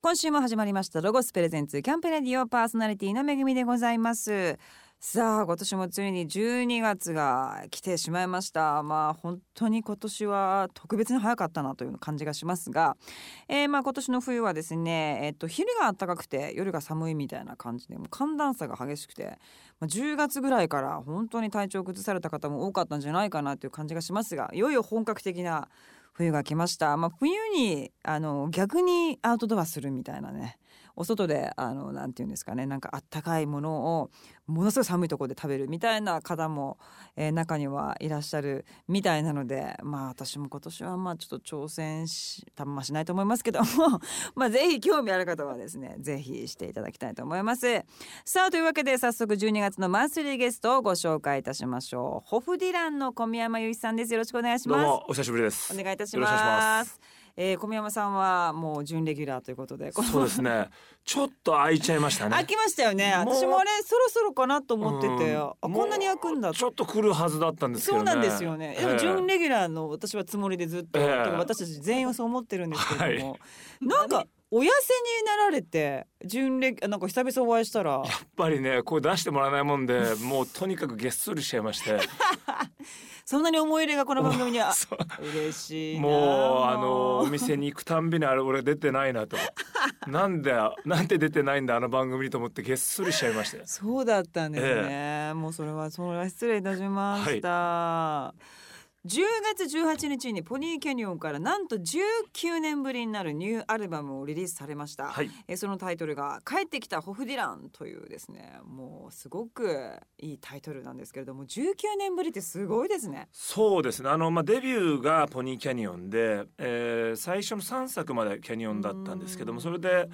今週も始まりましたロゴスプレゼンツキャンプレディオパーソナリティのめぐみでございます。さあ今年もついに12月が来てしまいました。まあ本当に今年は特別に早かったなという感じがしますが、えー、まあ今年の冬はですねえっと昼が暖かくて夜が寒いみたいな感じでもう寒暖差が激しくて、まあ、10月ぐらいから本当に体調を崩された方も多かったんじゃないかなという感じがしますがいよいよ本格的な冬が来ました、まあ、冬にあの逆にアウトドアするみたいなね。お外であのなんていうんですかねなんかあったかいものをものすごい寒いところで食べるみたいな方も、えー、中にはいらっしゃるみたいなのでまあ私も今年はまあちょっと挑戦したましないと思いますけども まあぜひ興味ある方はですねぜひしていただきたいと思います。さあというわけで早速12月のマンスリーゲストをご紹介いたしましょう。ホフディランの小宮山由依さんです。よろしくお願いします。どうもお久しぶりです。お願いいたしますえー、小宮山さんはもう準レギュラーということでそうですね。ちょっと空いちゃいましたね。空きましたよね。私もあれそろそろかなと思ってて、あこんなに空くんだちょっと来るはずだったんですけど、ね、そうなんですよね。でも準レギュラーの私はつもりでずっと、えー、私たち全員をそう思ってるんですけれども、はい、なんかお痩せになられて準レなんか久々お会いしたら。やっぱりね声出してもらえないもんでもうとにかくげっそりしちゃいまして。そんなに思い入れがこの番組には 嬉しいもうあのお店に行くたんびにあれ俺出てないなと。なんでなんで出てないんだあの番組にと思ってげっそりしちゃいましたそうだったんですね、ええ、もうそれはそれは失礼いたしました、はい10月18日にポニーキャニオンからなんと19年ぶりになるニューアルバムをリリースされました、はい、えそのタイトルが「帰ってきたホフディラン」というですねもうすごくいいタイトルなんですけれども19年ぶりってすごいですね。そうですね。あの、まあ、デビューがポニーキャニオンで、えー、最初の3作までキャニオンだったんですけどもそれで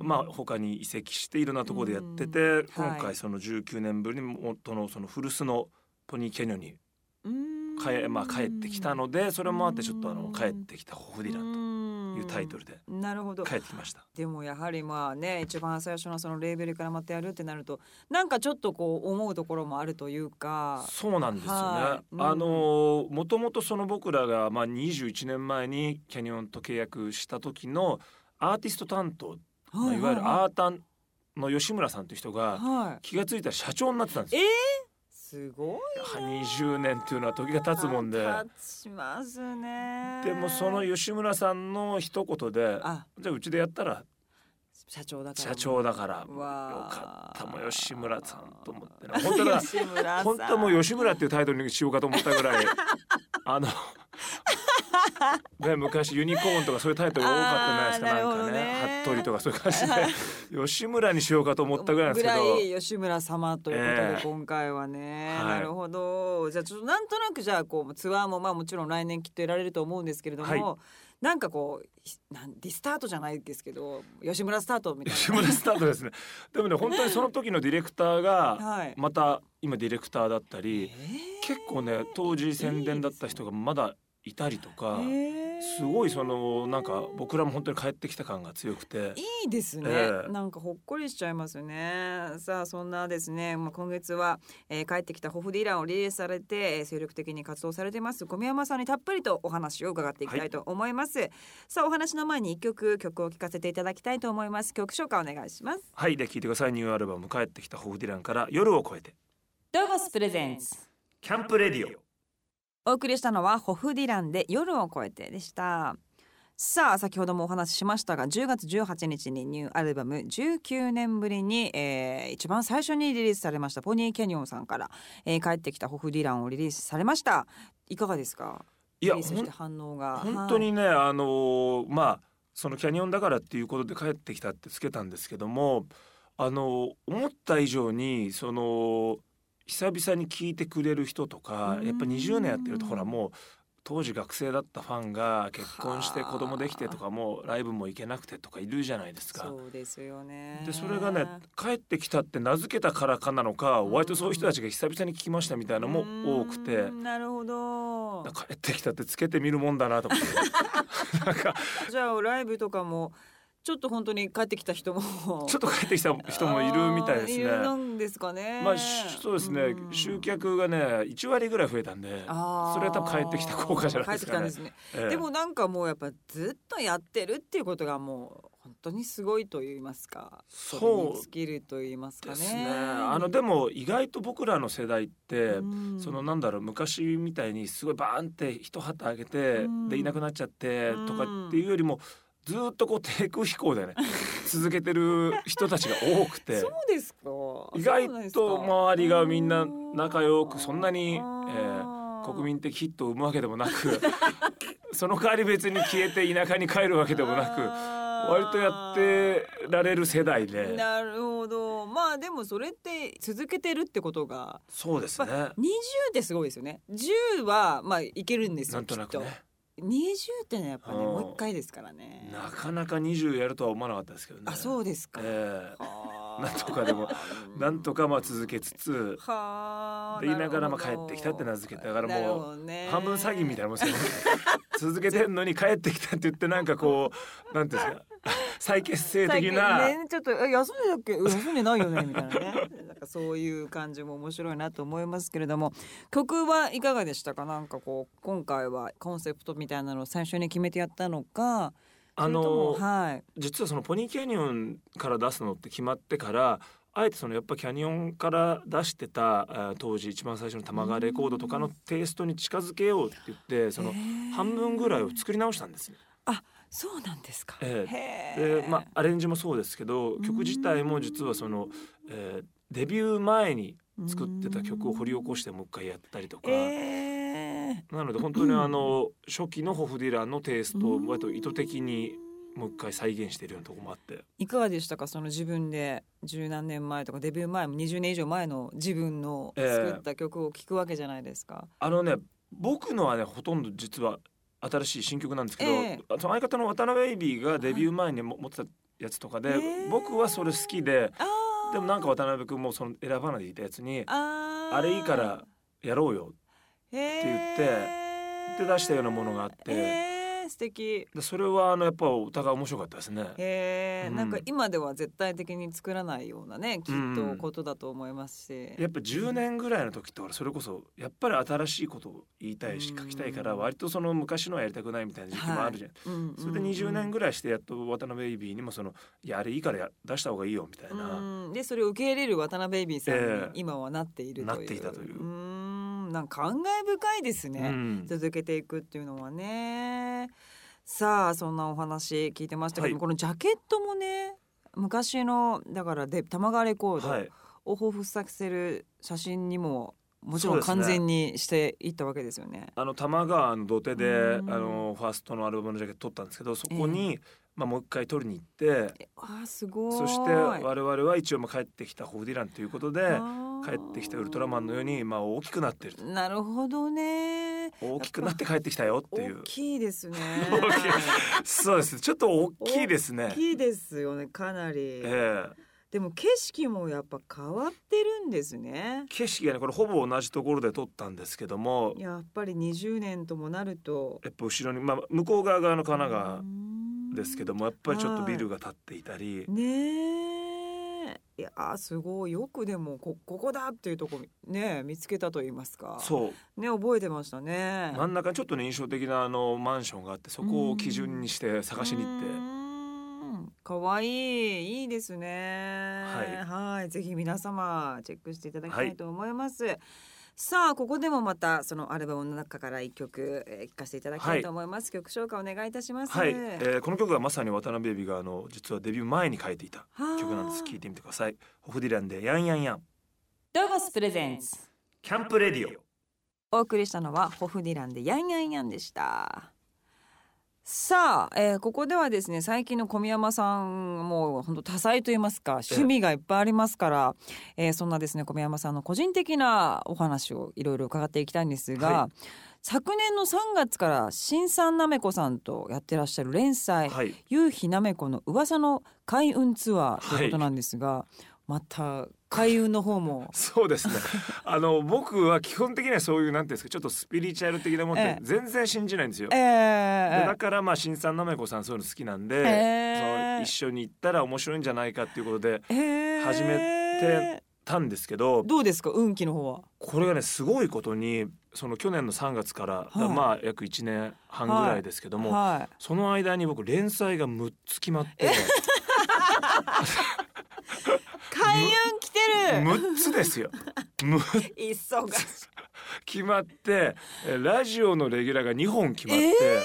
まあ他に移籍していろんなところでやってて今回その19年ぶりに元のその古巣のポニーキャニオンにかえ、まあ、帰ってきたのでそれもあってちょっとあの帰ってきたホフディランというタイトルでなるほど。帰ってきました。でもやはりまあね一番最初のそのレーベルからまたやるってなるとなんかちょっとこう思うところもあるというか。そうなんですよね、はい、あのもともとその僕らがまあ21年前にキャニオンと契約した時のアーティスト担当、まあ、いわゆるアータンの吉村さんという人が気が付いたら社長になってたんですよ。えーすごい二十年っていうのは時が経つもんで。経ちますね。でもその吉村さんの一言でじゃあうちでやったら社長だから。社長だからよかった。も吉村さんと思って本当だ。本当もう吉村っていうタイトルにしようかと思ったぐらい あの ね、昔ユニコーンとかそういうタイトル多かったじゃないですかなんかね。服部とかそういう感じで。吉村にしようかと思ったぐらいなんですけど。吉村様ということで今回はね、えー、なるほど。じゃあちょっとなんとなくじゃあこうツアーもまあもちろん来年きっとやられると思うんですけれども、はい。なんかこうなんリスタートじゃないですけど吉村スタートみたいな。吉村スタートですね。でもね本当にその時のディレクターがまた今ディレクターだったり、結構ね当時宣伝だった人がまだいたりとか。すごいそのなんか僕らも本当に帰ってきた感が強くて。いいですね、えー、なんかほっこりしちゃいますよね。さあそんなですね、まあ、今月は、えー、帰ってきたホフディランをリリースされて、えー、精力的に活動されてます小宮山さんにたっぷりとお話を伺っていきたいと思います、はい、さあお話の前に一曲曲を聴かせていただきたいと思います。曲紹介お願いします。はい。で聞いてください。ニューアルバム帰ってきたホフディランから夜を越えて。ドーバスプレゼンツキャンプレディオお送りしたのはホフディランで夜を越えてでした。さあ先ほどもお話ししましたが10月18日にニューアルバム19年ぶりに、えー、一番最初にリリースされましたポニーキャニオンさんから、えー、帰ってきたホフディランをリリースされました。いかがですか？いや反応が。本当にね、はい、あのー、まあそのキャニオンだからっていうことで帰ってきたってつけたんですけどもあの思った以上にその久々に聞いてくれる人とかやっぱ20年やってるとほらもう当時学生だったファンが結婚して子供できてとかもライブも行けなくてとかいるじゃないですか。そうですよね。でそれがね帰ってきたって名付けたからかなのか割とそういう人たちが久々に聞きましたみたいなのも多くて。なるほど。帰ってきたってつけてみるもんだなと思って。なんか。じゃあライブとかもちょっと本当に帰ってきた人も。ちょっと帰ってきた人も いるみたいですね。なんですかね。まあそうですね、うん、集客がね1割ぐらい増えたんで、それは多分帰ってきた効果じゃないですかね。ね。ええ、でもなんかもうやっぱずっとやってるっていうことがもう本当にすごいと言いますか。そうれに尽きると言いますかね。ですね。あのでも意外と僕らの世代って、うん。そのなんだろう昔みたいにすごいバーンって一旗あげて、うん。でいなくなっちゃってうんとかっていうよりもずっとこう低空飛行でね 続けてる人たちが多くてそうですか。意外とか。周りがみんな仲良くそんなに、えあー。ー国民的ヒットを生むわけでもなく その代わり別に消えて田舎に帰るわけでもなく割とやってられる世代で。なるほど。まあでもそれって続けてるってことがそうですね。20ってすごいですよね。10はまあいけるんですよなんとなくきっと。ね20ってねやっぱねうん。もう一回ですからね。なかなか20やるとは思わなかったですけどね。あそうですか、ええ。はあ。なんとかでもなんとかまあ続けつつはあで言いながらまあ帰ってきたって名付けてだからもう半分詐欺みたいなもんですよね。続けてんのに帰ってきたって言ってなんかこうなんていうんですか再結成的な、ねちょっとえ休んでたっけ？うん休んでないよねみたいなね。なんかそういう感じも面白いなと思いますけれども。曲はいかがでしたか？なんかこう今回はコンセプトみたいなのを最初に決めてやったのか。あのはい。実はそのポニーキャニオンから出すのって決まってからあえてそのやっぱキャニオンから出してた当時一番最初の玉川レコードとかのテイストに近づけようって言ってその半分ぐらいを作り直したんですね。そうなんですか、えへーでまあアレンジもそうですけど曲自体も実はその、えーデビュー前に作ってた曲を掘り起こしてもう一回やったりとか。えーなので本当にあの初期のホフディランのテイストを割と意図的にもう一回再現しているようなところもあって。いかがでしたか？その自分で十何年前とかデビュー前も20年以上前の自分のええ。作った曲を聴くわけじゃないですか。あのね僕のはねほとんど実は新しい新曲なんですけど、ええ。その相方の渡辺ベイビーがデビュー前にも持ってたやつとかで、ええ。僕はそれ好きででもなんか渡辺君もその選ばないでいたやつにあれいいからやろうよって言ってで出したようなものがあってえー、素敵。でそれはあのやっぱお互い面白かったですね。へえ、うん。なんか今では絶対的に作らないようなねきっとことだと思いますし、やっぱ10年ぐらいの時って俺それこそやっぱり新しいことを言いたいしうん書きたいから割とその昔のはやりたくないみたいな時期もあるじゃん。うんそれで20年ぐぐらいしてやっと渡辺ベイビーにもそのいやあれいいからや出した方がいいよみたいな。うん。でそれを受け入れる渡辺ベイビーさんにええ。今はなっているという、なっていたという。うんなんか感慨深いですね、うん。続けていくっていうのはね。さあそんなお話聞いてましたけども、はい。このジャケットもね昔のだからで玉川レコードはい、を彷彿させる写真にももちろん完全にしていったわけですよね。あの玉川の土手であうん。のファーストのアルバムのジャケット撮ったんですけどそこに、まあ、もう一回撮りに行ってえあーすごい。そして我々は一応まあ帰ってきたホフディランということで帰ってきたウルトラマンのようにまあ大きくなってると。なるほどね。大きくなって帰ってきたよっていう。大きいですね。大きい。そうです。ちょっと大きいですね。大。きいですよねかなり、ええ。でも景色もやっぱ変わってるんですね。景色がねこれほぼ同じところで撮ったんですけどもやっぱり20年ともなると。やっぱ後ろに、まあ、向こう側側の神奈川うんですけどもやっぱりちょっとビルが建っていたり、ねえ。いやーすごい。よくでもこここだっていうとこね見つけたと言いますか。そう。ね覚えてましたね。真ん中にちょっとね印象的なあのマンションがあってそこを基準にして探しに行って。かわいい。いいですね。はい。はい。ぜひ皆様チェックしていただきたいと思います、さあここでもまたそのアルバムの中から一曲、えー、聴かせていただきたいと思います、曲紹介お願いいたします。はい、えーこの曲はまさに渡辺ベイビーがあの実はデビュー前に書いていた曲なんです。はあ聞いてみてください。ホフディランでヤンヤンヤン。ドゴスプレゼンツ。キャンプレディオ。お送りしたのはホフディランでヤンヤンヤンでしたさあ、えーここではですね最近の小宮山さんもう本当多彩と言いますか趣味がいっぱいありますから、えーそんなですね小宮山さんの個人的なお話をいろいろ伺っていきたいんですが、は昨年の3月から新さんなめこさんとやってらっしゃる連載はい「夕日なめこの噂の開運ツアー」ということなんですが、また開運の方も。そうですね。あの僕は基本的にはそういうなんていうんですかちょっとスピリチュアル的なもんっええ。て全然信じないんですよ、えでーだからまあ新さんなめこさんそういうの好きなんで、ええ。その一緒に行ったら面白いんじゃないかっていうことでへー初めてたんですけどどうですか運気の方は？これがねすごいことにその去年の3月から、はい。まあ約1年半ぐらいですけども、はい。その間に僕連載が6つ決まって。開運る。6つですよ。む忙しい。決まってえラジオのレギュラーが2本決まって、え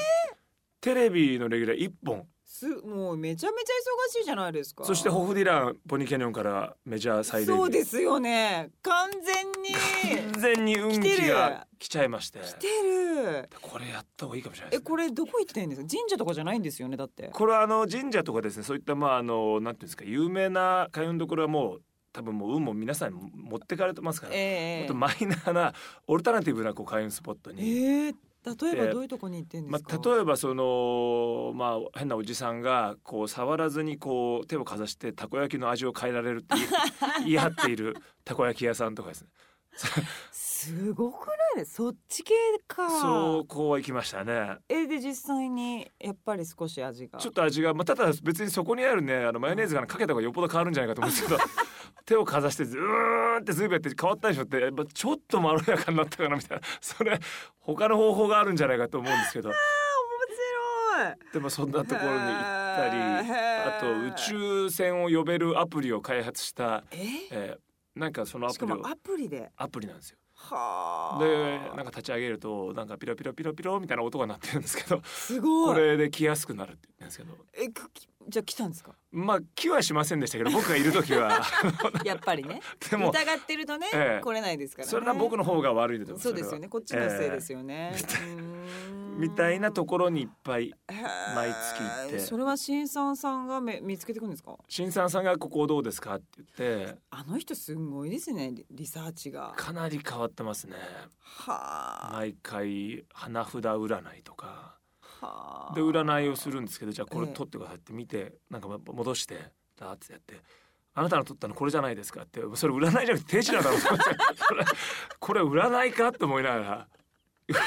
テレビのレギュラー1本。すもうめちゃめちゃ忙しいじゃないですか。そしてホフディランポニーキャニオンからメジャー再デビュー。そうですよね。完全に。完全に運気が来ちゃいまして。来てる。これやった方がいいかもしれないえこれどこ行ってんですか？神社とかじゃないんですよねだって。これはあの神社とかですねそういったまああのなんていうんですか有名な開運どころはもう多分もう運も皆さんに持ってかれてますから、ええもっとマイナーなオルタナティブなこう開運スポットえに、ー例えばどういうとこに行ってんでますか、あ、例えばそのまあ変なおじさんがこう触らずにこう手をかざしてたこ焼きの味を変えられるって言い言い張っているたこ焼き屋さんとかですね。すごくない？そっち系か。そうこう行きましたね。えで実際にやっぱり少し味が。ちょっと味が、まあ、ただ別にそこにあるねあのマヨネーズがかけた方がよっぽど変わるんじゃないかと思うんですけど手をかざしてずーってずいぶんやって変わったでしょってやっぱちょっとまろやかになったかなみたいな。それ他の方法があるんじゃないかと思うんですけど。面白い。でもそんなところに行ったりあと宇宙船を呼べるアプリを開発した、え？えーなんかそのアプリをアプリで。アプリなんですよ。はあ。でなんか立ち上げるとなんかピロピロピロピロみたいな音が鳴ってるんですけどすごい。これで来やすくなるって言ってるんですけど。えくきじゃあ来たんですか？まあ来はしませんでしたけど僕がいる時は。やっぱりね。でも疑ってるとね、ええ。来れないですからね。それは僕の方が悪いでと思そうですよね。こっちのせいですよ、よね、えーんみたいなところにいっぱい毎月行って。それは新さんさんがめ見つけてくるんですか？新さんさんがここどうですかって言って。あの人すごいですね。リリサーチが。かなり変わってますね。はあ、毎回花札占いとか。はあ。で占いをするんですけどじゃあこれええ。取ってくださいって見てなんか戻してダーってやってあなたの取ったのこれじゃないですかって。それ占いじゃなくて手品だろ これ占いかって思いながら何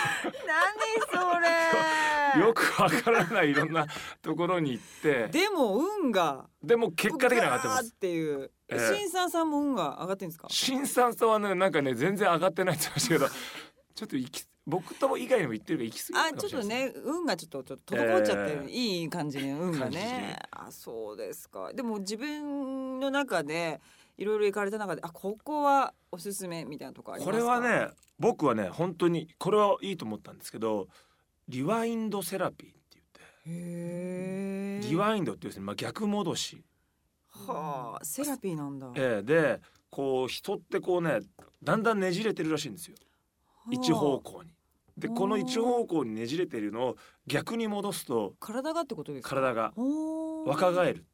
それ。よくわからないいろんなところに行って。でも運が。でも結果的に上がってます。っていう、ええ。新さんさんも運が上がってんですか？新さんさんはねなんかね全然上がってないって言ってましたけど ちょっと行き僕とも以外にも言ってるから行き過ぎたあちょっとね運がちょっとちょっと滞っちゃってる、ええ。いい感じに運がね。あそうですか。でも自分の中でいろいろ行かれた中であここはおすすめみたいなとこありますか？これはね僕はね本当にこれはいいと思ったんですけどリワインドセラピーって言って。リワインドっていうですね、まあ、逆戻し、はあセラピーなんだ、ええでこう人ってこうねだんだんねじれてるらしいんですよ。一方向に。でこの一方向にねじれてるのを逆に戻すと体がってことですか？体が若返る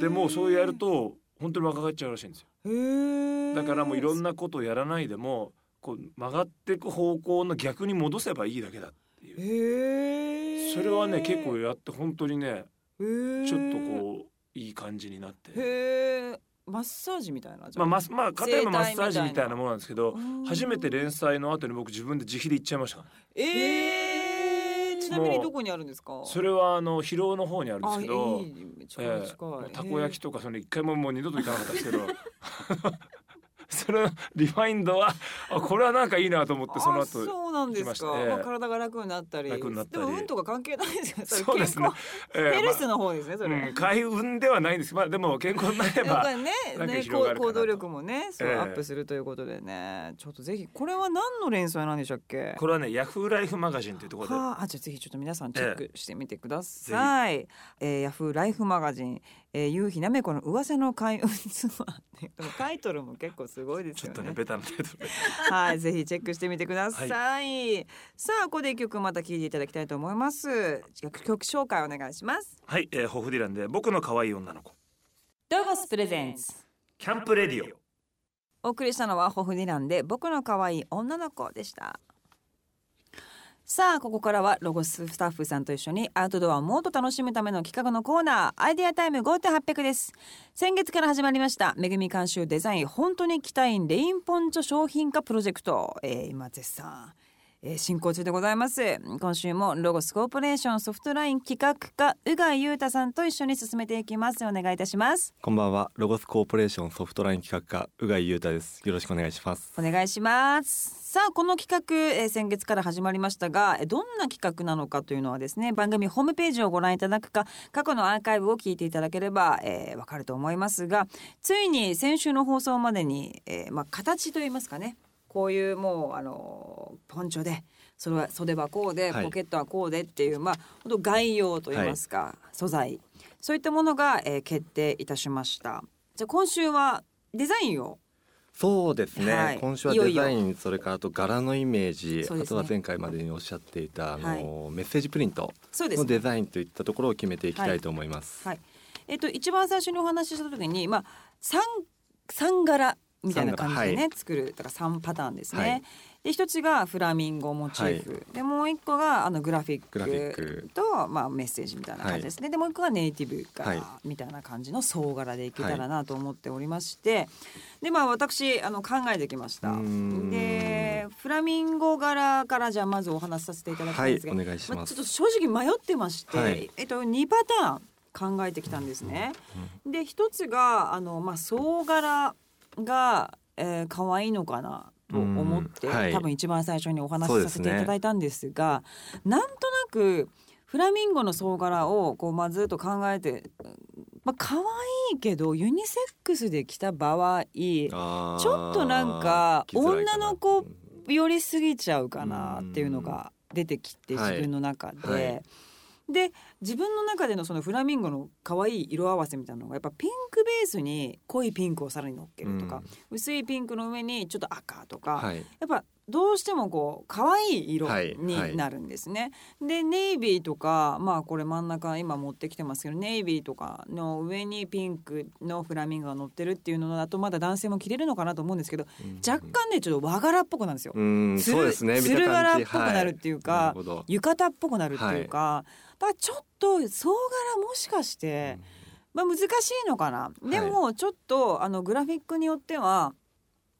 でもうそうやると本当に若返っちゃうらしいんですよ。だからもういろんなことをやらないでもこう曲がっていく方向の逆に戻せばいいだけだっていう。それはね結構やって本当にねちょっとこういい感じになって。マッサージみたいなまあマスまあ肩のマッサージみたいなものなんですけどうん。初めて連載の後に僕自分で自費で行っちゃいましたええちなみにどこにあるんですか？それはあの広尾の方にあるんですけどええ近い、たこ焼きとかその一回ももう二度と行かなかったですけど それリファインドはあこれはなんかいいなと思ってそのあ後そうなんですか、まあ、体が楽になったり楽になったり。でも運とか関係ないですよ。そうですね。ええヘルスの方ですねそれ、まあうん開運ではないんです。まあでも健康になれば ねなんかね行動力もねそう、ええ。アップするということでね。ちょっとぜひこれは何の連載なんでしたっけ？これはねヤフーライフマガジンというところで。はあ、あじゃあぜひちょっと皆さんチェックしてみてください。えーヤフーライフマガジン、えー、夕日なめこの噂の開運ツアータイトルも結構すごいですよね。ちょっとねベタなタイトルで。はい、ぜひチェックしてみてください。さあ、ここで一曲また聴いていただきたいと思います。曲曲紹介お願いします。はい、えー、ホフディランで僕の可愛い女の子。ドゴスプレゼンツ。キャンプレディオ。お送りしたのはホフディランで僕の可愛い女の子でした。さあここからはロゴススタッフさんと一緒にアウトドアをもっと楽しむための企画のコーナーアイデアタイム5.800です。先月から始まりましためぐみ監修デザイン本当に着たいレインポンチョ商品化プロジェクト、えー今絶賛えー進行中でございます。今週もロゴスコーポレーションソフトライン企画課宇賀裕太さんと一緒に進めていきます。お願いいたします。こんばんは。ロゴスコーポレーションソフトライン企画課宇賀井裕太です。よろしくお願いします。お願いします。さあこの企画、えー先月から始まりましたがえーどんな企画なのかというのはですね番組ホームページをご覧いただくか過去のアーカイブを聞いていただければ、えーわかると思いますがついに先週の放送までに、えーまあ、形といいますかねこういうもうあのーポンチョでそれは袖はこうで、はい。ポケットはこうでっていうまあ本当概要といいますか、素材。そういったものが、えー決定いたしました。じゃあ今週はデザインを？そうですね、はい。今週はデザインそれからあと柄のイメージ、ね。あとは前回までにおっしゃっていたあの、メッセージプリントのデザインといったところを決めていきたいと思います、はい。えっと一番最初にお話しした時にまあ三三柄みたいな感じでね、作るだから三パターンですね。はい。で一つがフラミンゴモチーフ、でもう一個があのグラフィックク。とまあメッセージみたいな感じですね。でもう一個がネイティブ柄、はい。みたいな感じの総柄でいけたらなと思っておりまして、でまあ私あの考えてきました。でフラミンゴ柄からじゃあまずお話しさせていただきたはいいんですが、お願いしまあ、ちょっと正直迷ってまして、はい。えっと、2パターン考えてきたんですね。で一つがあの、まあ、総柄が、えー、可愛いのかなと思って、うんはい。多分一番最初にお話しさせていただいたんですがなんとなくフラミンゴの総柄をこう、まあ、ずっと考えて、まあ可愛いけどユニセックスで着た場合ちょっとなんか女の子寄りすぎちゃうかなっていうのが出てきてうん。自分の中で、はいはい。で自分の中でのそのフラミンゴの可愛い色合わせみたいなのがやっぱピンクベースに濃いピンクをさらに乗っけるとか、薄いピンクの上にちょっと赤とか、はい。やっぱどうしてもこう可愛い色はいはいになるんですね。でネイビーとかまあこれ真ん中今持ってきてますけどネイビーとかの上にピンクのフラミンゴが乗ってるっていうのだとまだ男性も着れるのかなと思うんですけど若干ねちょっと和柄っぽくなるんですよ。うんそうですね。つる柄っぽくはいなるっていうかなるほど。浴衣っぽくなるっていうか、だからちょっと総柄もしかして、まあ、難しいのかな、でもちょっとあのグラフィックによっては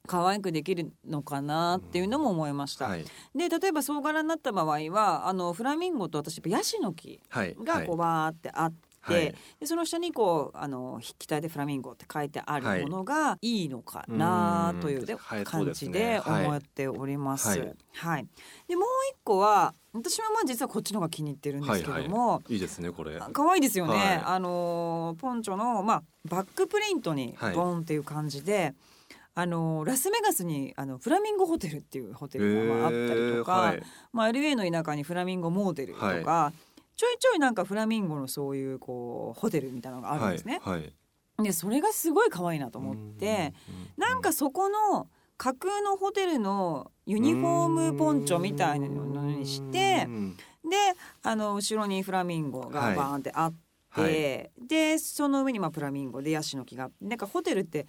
可愛くできるのかなっていうのも思いました。はい。で例えば総柄になった場合はあのフラミンゴと私やっぱヤシの木はい。がこうバーってあって。はい。でその下にこうあの筆記体でフラミンゴって書いてあるものがい。いのかなという感じで思っております。ははい。い、でもう一個は私はまあ実はこっちの方が気に入ってるんですけども、い。い。ですねこれ。可愛いですよね、はい。あのーポンチョの、まあ、バックプリントにはいボンっていう感じで、あのーラスベガスにあのフラミンゴホテルっていうホテルがまああったりとか、はい。まあ、LA の田舎にフラミンゴモーテルとか、ちょいちょいなんかフラミンゴのそういうこうホテルみたいなのがあるんですね。はいはい。でそれがすごい可愛いなと思って、なんかそこの架空のホテルのユニフォームポンチョみたいなのにしてうん。であの後ろにフラミンゴがはい。バーンってあって、はい。でその上にまあプラミンゴでヤシの木がなんかホテルって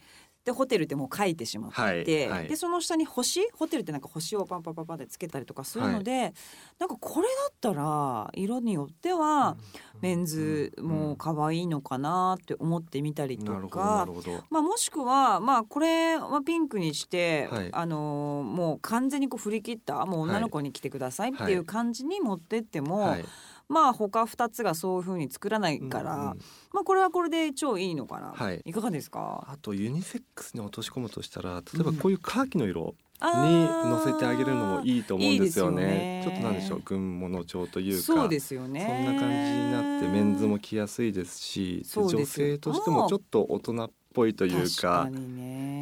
でホテルってもう書いてしまって、はいはい。でその下に星？ホテルってなんか星をパンパンパンパンってつけたりとかするので、なんかこれだったら色によってはメンズも可愛いのかなって思ってみたりとかまあ、もしくは、まあ、これはピンクにして、はいあのーもう完全にこう振り切ったもう女の子に来てくださいっていう感じに持ってっても、はいまあ他2つがそういう風に作らないから、うんうん。まあこれはこれで超いいのかな、はい。かがですか？あとユニセックスに落とし込むとしたら例えばこういうカーキの色あにー。乗せてあげるのもいいと思うんですよね。いいよね。ちょっとなんでしょう？軍物調というか。そうですよね。そんな感じになってメンズも着やすいですしすよ。女性としてもちょっと大人っぽいという確か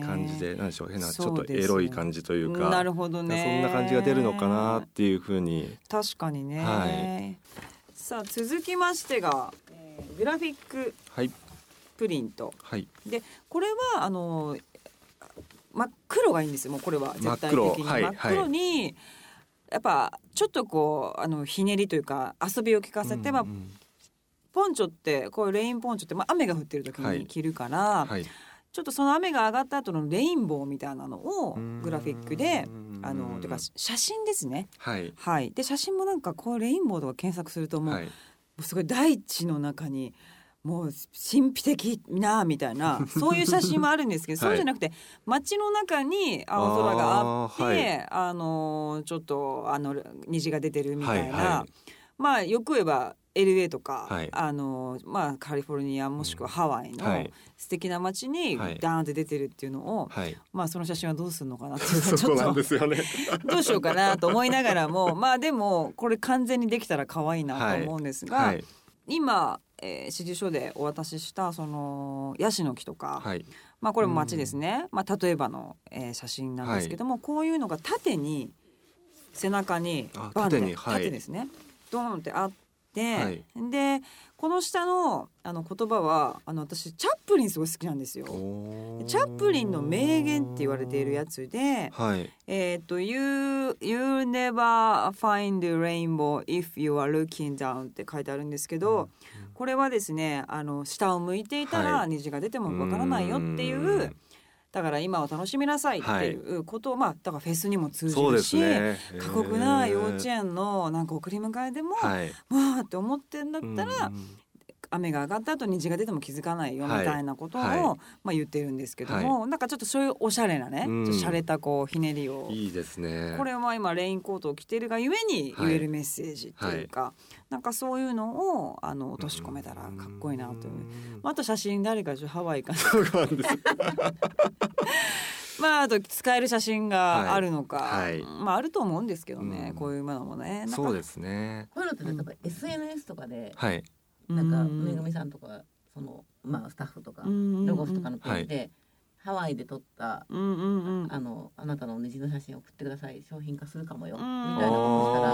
感じでなんでしょう？変なちょっとエロい感じというかなるほどね。そんな感じが出るのかなっていうふうに。確かにね、はいさあ続きましてが、えーグラフィックはい。プリント。はい。でこれはあの真っ黒がいいんですよもうこれは絶対的に。真っ黒。はい真っ黒に、やっぱちょっとこうあのひねりというか遊びを聞かせて、まあうんうんポンチョってこういうレインポンチョって、まあ、雨が降ってる時はい。に着るから、はいちょっとその雨が上がった後のレインボーみたいなのをグラフィックでうん。あのてか写真ですね。はい。はい、で写真もなんかこうレインボーとか検索するともう、はい。すごい大地の中にもう神秘的なみたいな そういう写真もあるんですけど、はい。そうじゃなくて街の中に青空があってあ,、はい。のちょっとあの虹が出てるみたいな、はいはまあよく言えば LA とか、はい。あのまあ、カリフォルニアもしくはハワイのはい。素敵な街にはい。ダーンって出てるっていうのを、はい。まあその写真はどうするのかなっていうのは ちょっと どうしようかなと思いながらも まあでもこれ完全にできたら可愛いなと思うんですが、はい。今、えー、指示書でお渡ししたそのヤシの木とか、はい。まあこれも街ですね、まあ例えばの、えー写真なんですけども、こういうのが縦に背中にあバンって縦ですね。ドーンってあって、はい。でこの下のあの言葉はあの私チャップリンすごい好きなんですよ。チャップリンの名言って言われているやつで、はい。えっ、と you, you never find rainbow if you are looking down って書いてあるんですけど、これはですねあの下を向いていたらはい。虹が出てもわからないよっていう、んだから今を楽しみなさいっていうことを、まあだからフェスにも通じるし、すね。過酷な幼稚園園のなんか送り迎えでも、わはい。ーって思ってんだったら、うん雨が上がった後虹が出ても気づかないよみはいたいなことを、はい。まあ言ってるんですけども、なんかちょっとそういうおしゃれなね、うん。ちょっと洒落たこうひねりを。いいですね。これは今レインコートを着てるがゆえにはい。言えるメッセージっていうか、なんかそういうのをあの落とし込めたらかっこいいなという。うん。あと写真誰かハワイかな。まああと使える写真があるのか、はい。はいまああると思うんですけどね、うん。こういうものもね。そうですね。こういうのって例えば SNS とかではいなんかうん。めぐみさんとかそのまあスタッフとかうんロゴスとかのページでハワイで撮ったうんうんうん。あのあなたの虹の写真を送ってください商品化するかもよみうん。たいなことしたら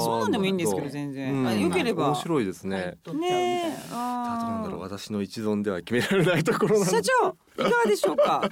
そうなんでもいいんですけど全然、うん。あよければ。面白いですはいね撮っちゃうな。んだろうあ私の一存では決められないところなんでー社長いかがでしょうか？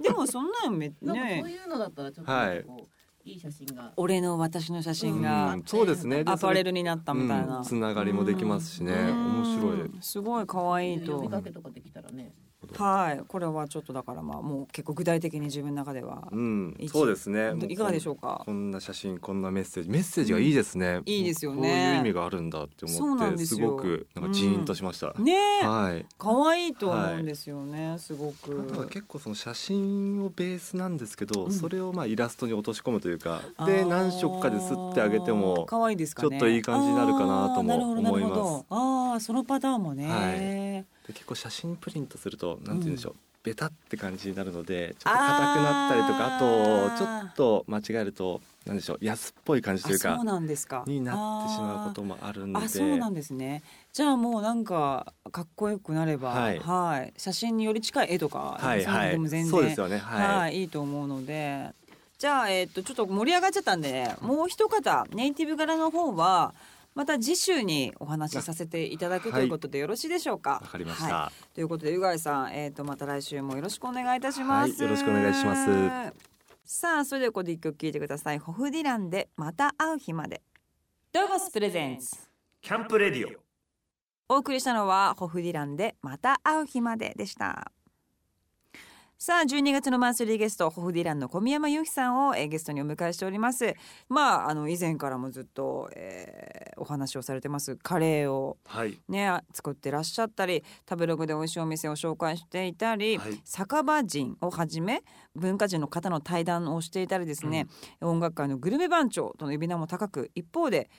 でもそんなんめなんかねそういうのだったらちょっとこういい写真が。俺の私の写真がうんそうですね。でアパレルそになったみたいな、うんつながりもできますしね。うん。面白いうんすごい可愛い呼とびかけとかできたらねはい。これはちょっとだからまあもう結構具体的に自分の中ではうん。一そうですね。いかがでしょうか？こんな写真こんなメッセージ。メッセージがいいですね、いいですよね。こういう意味があるんだって思ってすごくなんかジーンとしました、ねえ。はい。可愛いと思うんですよね、すごく。結構その写真をベースなんですけど、うん。それをまあイラストに落とし込むというかで何色かで吸ってあげても可愛いですかね。ちょっといい感じになるかなとも思います。ああそのパターンもね、はいで結構写真プリントするとなんて言うんでしょう、ベタって感じになるのでちょっと硬くなったりとかあとちょっと間違えるとなんでしょう安っぽい感じというかあそうなんですか。になってしまうこともあるので。あそうなんですね。じゃあもうなんかかっこよくなればはい。写真により近い絵とかはいはい。でも全然そうですよね。はい、はい、いいと思うので。じゃあ、えっとちょっと盛り上がっちゃったんでもう一方ネイティブ柄の方はまた次週にお話しさせていただくということでよろしいでしょうか？わかりました、はい、ということでうがいさん、えっとまた来週もよろしくお願いいたします。はいよろしくお願いします。さあそれではここで一曲聴いてください。ホフディランでまた会う日まで。ドゴスプレゼンツ。キャンプレディオお送りしたのはホフディランでまた会う日まででしたさあ12月のマンスリーゲストホフディランの小宮山由紀さんを、えーゲストにお迎えしております。まああの以前からもずっと、えーお話をされてます。カレーをはい。ね作ってらっしゃったり食べログで美味しいお店を紹介していたり、はい。酒場人をはじめ文化人の方の対談をしていたりですね、音楽界のグルメ番長との呼び名も高く一方で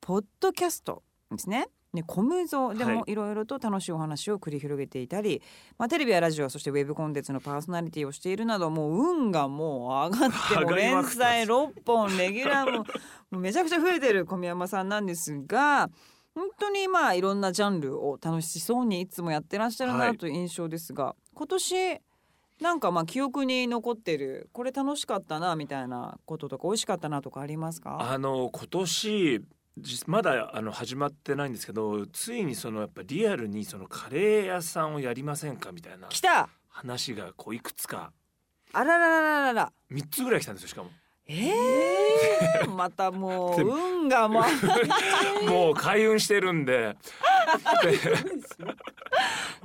ポッドキャストですね。ね、コムゾでもはいいろいろと楽しいお話を繰り広げていたり、まあ、テレビやラジオそしてウェブコンテンツのパーソナリティをしているなどもう運がもう上がっても連載6本レギュラーも めちゃくちゃ増えてる小宮山さんなんですが本当にまあいろんなジャンルを楽しそうにいつもやってらっしゃるはないという印象ですが、今年なんかまあ記憶に残ってるこれ楽しかったなみたいなこととか美味しかったなとかありますか？あの今年じまだあの始まってないんですけどついにそのやっぱリアルにそのカレー屋さんをやりませんかみたいな来た！話がこういくつかあらららららら。3つぐらい来たんですよしかも。ええー、またもう運がもう。もう開運してるんで。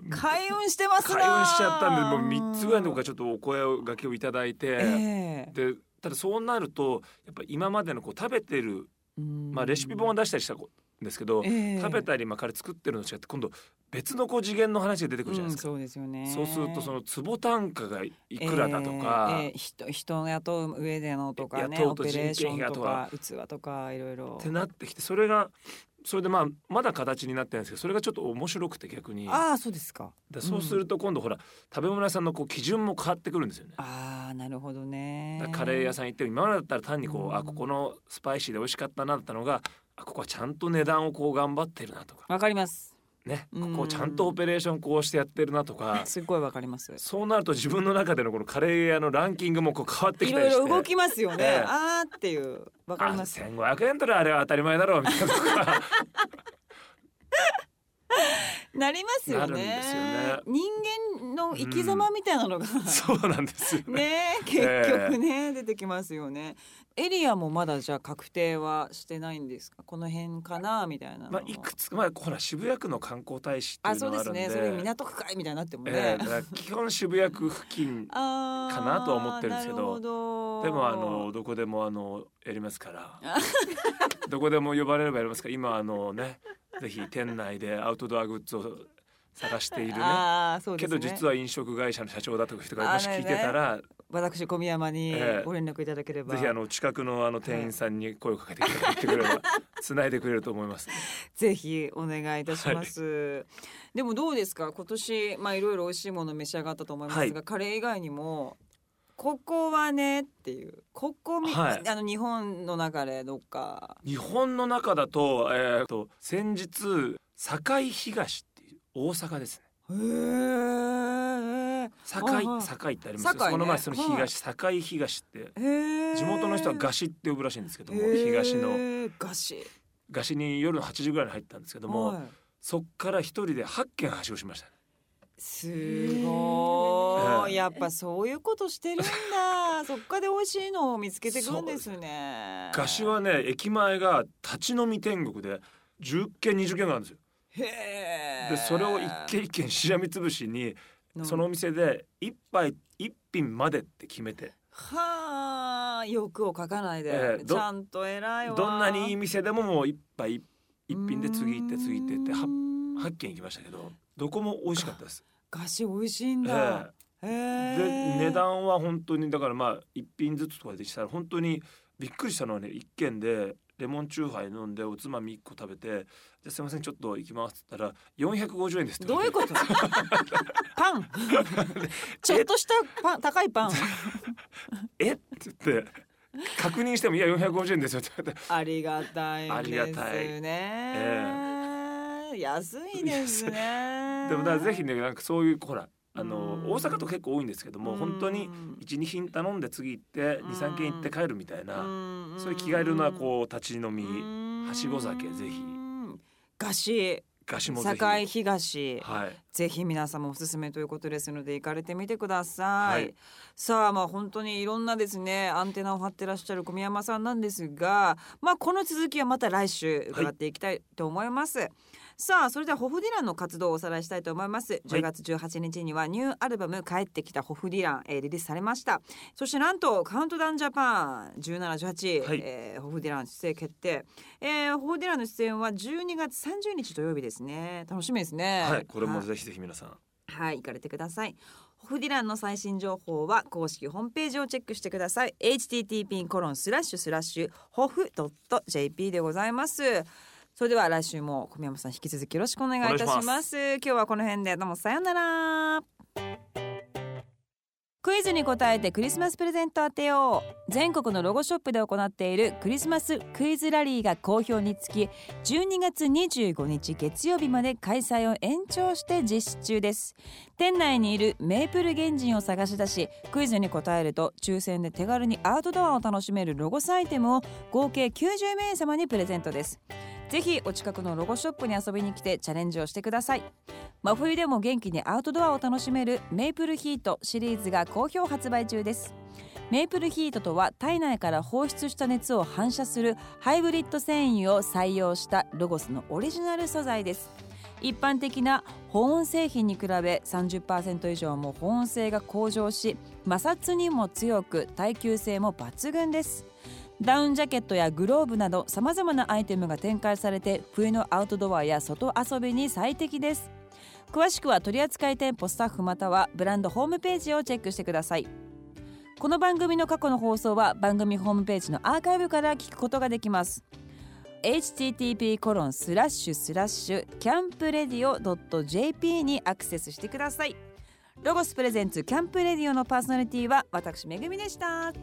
開運してますな開運しちゃったんでもう3つぐらいのとこからちょっとお声がけをいただいて、ええ。でただそうなるとやっぱ今までのこう食べてる、まあ、レシピ本を出したりしたこですけど、ええ。食べたりまあカレー作ってるのと違って今度別のこう次元の話が出てくるじゃないですか。うんそうですよね。そうするとその坪単価がいくらだとか、えーえー人人を雇う上でのとかね雇うとオペレーションと人件か器とかいろいろってなってきてそれがそれでまあまだ形になってないんですけどそれがちょっと面白くて逆に。ああそうですか。でそうすると今度ほら、食べ物屋さんのこう基準も変わってくるんですよね。ああなるほどね。カレー屋さん行って今までだったら単にこう、うん。あここのスパイシーで美味しかったなだったのがあここはちゃんと値段をこう頑張ってるなとか。わかりますねうん。ここちゃんとオペレーションこうしてやってるなとか すっごいわかります。そうなると自分の中でのこのカレー屋のランキングもこう変わっていきたりしてろいろ動きますよね、ええあーっていうわかりあます1500円取るあれは当たり前だろうみたいなとかなりますよね。ね。人間の生き様みたいなのが、そうなんですよね。ね結局ね、出てきますよね。エリアもまだじゃあ確定はしてないんですか？この辺かなみたいなのまあいくつかまあほら渋谷区の観光大使ってあいうそうですねのがあるんで、それ港区会みたいになってもね、ええ。だから基本渋谷区付近あーかなとは思ってるんですけど。でもあのどこでもあのやりますから。どこでも呼ばれればやりますから。今あのねぜひ店内でアウトドアグッズを探しているね。あーそうですね。けど実は飲食会社の社長だとか人があもし聞いてたら、私小宮山にええご連絡いただければ、ぜひあの近くのあの店員さんに声をかけてくれれば繋いでくれると思います。ぜひお願いいたします、でもどうですか？今年まあいろいろ美味しいもの召し上がったと思いますが、はカレー以外にもここはねっていう。ここみ、はい。あの日本の中でどっか。日本の中だと,、えー、と先日堺東っていう大阪ですね。へえ堺堺ってありますよ、堺ね。その前その東、はい。堺東って地元の人は菓子って呼ぶらしいんですけども東の。菓子菓子に夜の8時ぐらいに入ったんですけども、はい。そっから一人で8軒はしごしましたね。すごえやっぱそういうことしてるんだ。そっかで美味しいのを見つけてくんですね。菓子はね駅前が立ち飲み天国で10軒20軒ぐらいあるんですよ。へえでそれを一軒一軒しらみつぶしにそのお店で一杯一品までって決めて。はあ欲を書かないで、ええどちゃんと偉いわどんなにいい店でももう一杯一品で次行って次行ってってうー 8, ん。8軒行きましたけどどこも美味しかったです。菓子美味しいんえだ、でえ値段は本当にだからまあ一品ずつとかでしたら本当にびっくりしたのはね一軒でレモンチューハイ飲んでおつまみ1個食べて「じゃあすいませんちょっと行きます」って言ったら450円ですってどういうこと？パン？ちょっとしたパン高いパン？え？っ?」って言って確認しても「いや450円ですよ」って言われて。ありがたいありですがたい。ね、安いですね。でもだからぜひねなんかそういうほらあのうん。大阪と結構多いんですけども本当に12品頼んで次行って23軒行って帰るみたいなそういう気軽なこう立ち飲みはしご酒ぜひ。菓子菓子もぜひ。堺東。はい。ぜひ皆様おすすめということですので行かれてみてください、はい。さあまあ本当にいろんなですねアンテナを張ってらっしゃる小宮山さんなんですがまあこの続きはまた来週伺っていきたいと思います、さあそれではホフディランの活動をおさらいしたいと思います。10月18日にはニューアルバム帰ってきたホフディラン、えーリリースされました。そしてなんとカウントダウンジャパン1718、はい。えーホフディラン出演決定、えー、ホフディランの出演は12月30日土曜日ですね。楽しみですね。はいこれもぜひぜひ皆さん。はい、行かれてください。ホフディランの最新情報は公式ホームページをチェックしてください。http コロンスラッシュスラッシュホフ jp でございます。それでは来週も小宮山さん引き続きよろしくお願いいたします。今日はこの辺で。どうもさようなら。クイズに答えてクリスマスプレゼント当てよう。全国のロゴショップで行っているクリスマスクイズラリーが好評につき12月25日月曜日まで開催を延長して実施中です。店内にいるメープル原人を探し出しクイズに答えると抽選で手軽にアウトドアを楽しめるロゴスアイテムを合計90名様にプレゼントですぜひお近くのロゴショップに遊びに来てチャレンジをしてください。真冬でも元気にアウトドアを楽しめるメープルヒートシリーズが好評発売中です。メープルヒートとは体内から放出した熱を反射するハイブリッド繊維を採用したロゴスのオリジナル素材です。一般的な保温製品に比べ30%以上も保温性が向上し摩擦にも強く耐久性も抜群です。ダウンジャケットやグローブなどさまざまなアイテムが展開されて冬のアウトドアや外遊びに最適です。詳しくは取扱店舗スタッフまたはブランドホームページをチェックしてください。この番組の過去の放送は番組ホームページのアーカイブから聞くことができます。http コロンスラッシュスラッシュキャンプレディオ .jp にアクセスしてください。ロゴスプレゼンツキャンプレディオのパーソナリティは私めぐみでした。